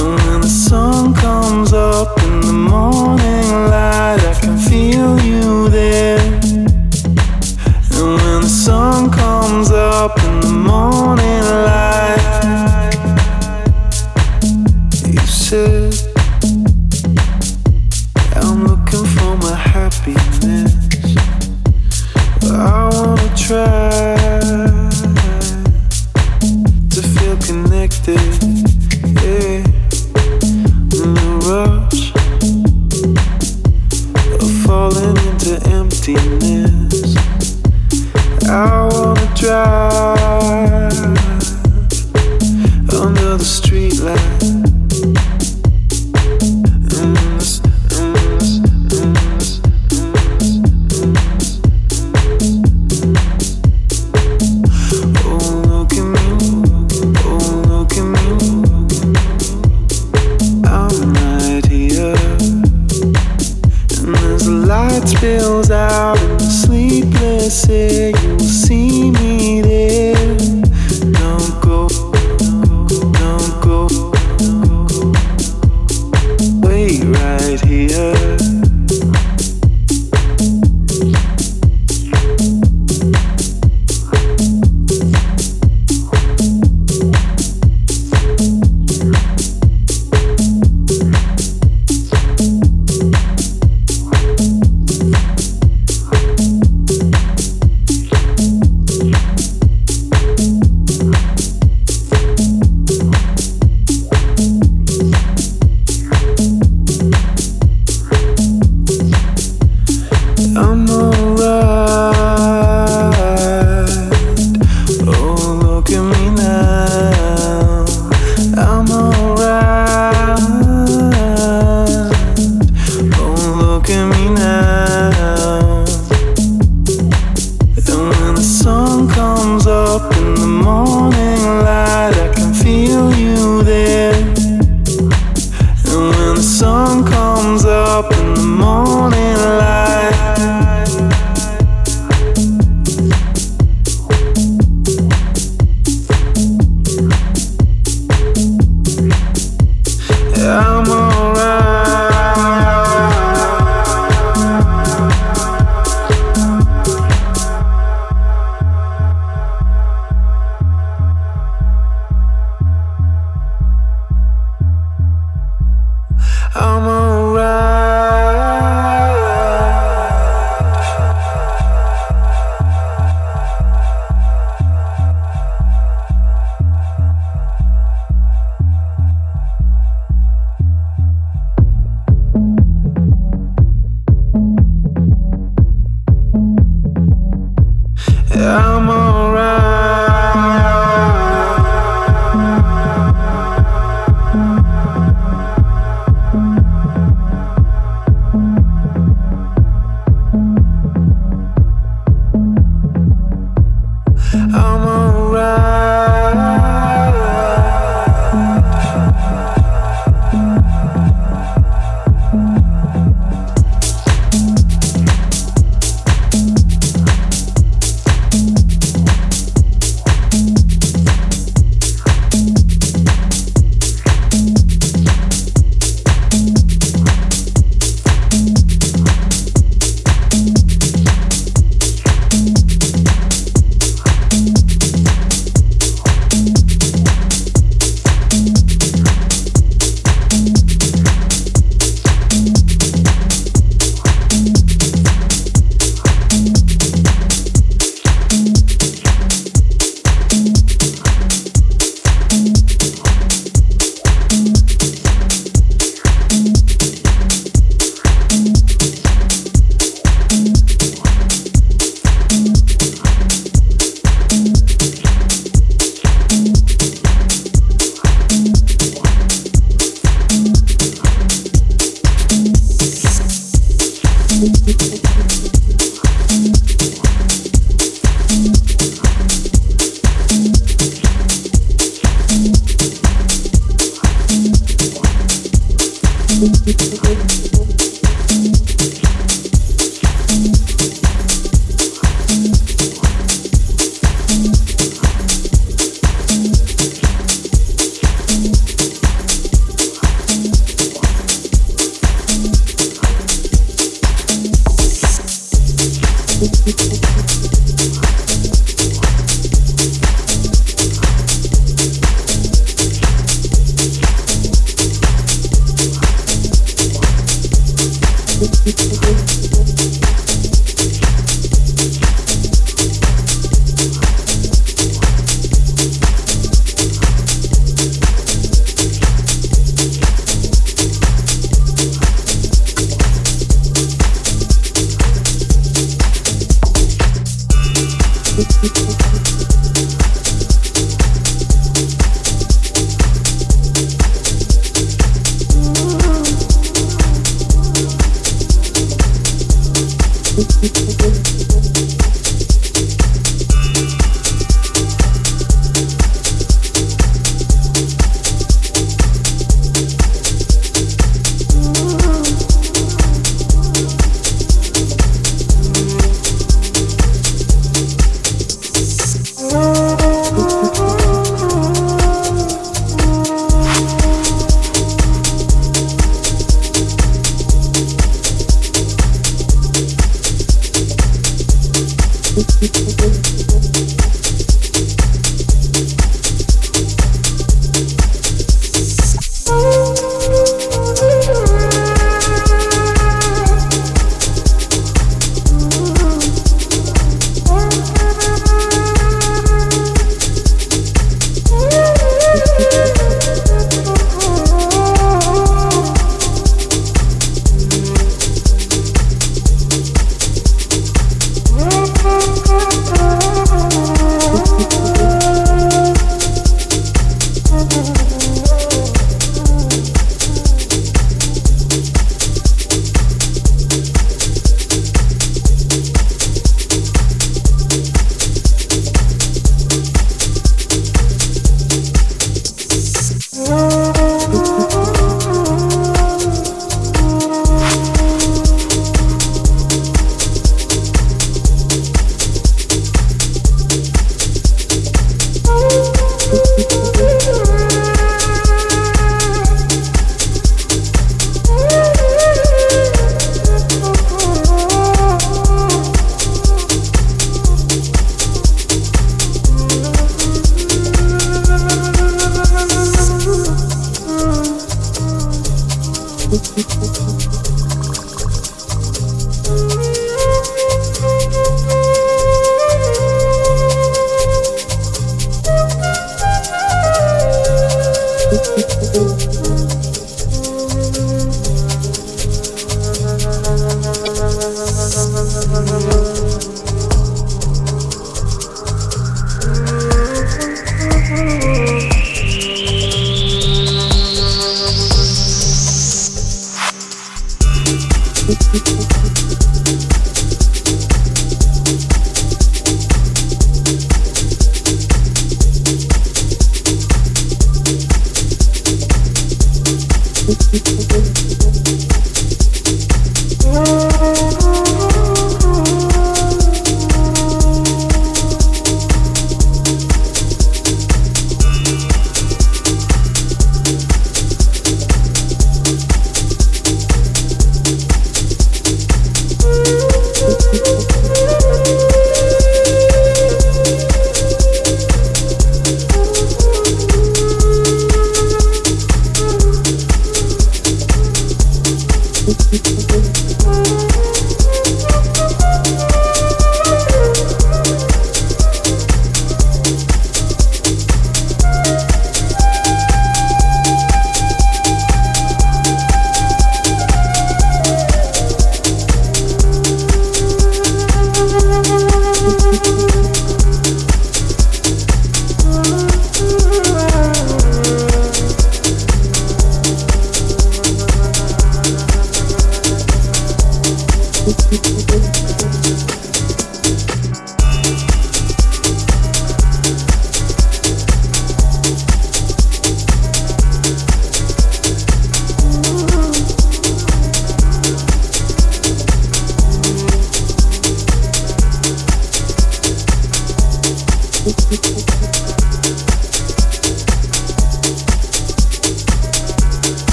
And when the sun comes up in the morning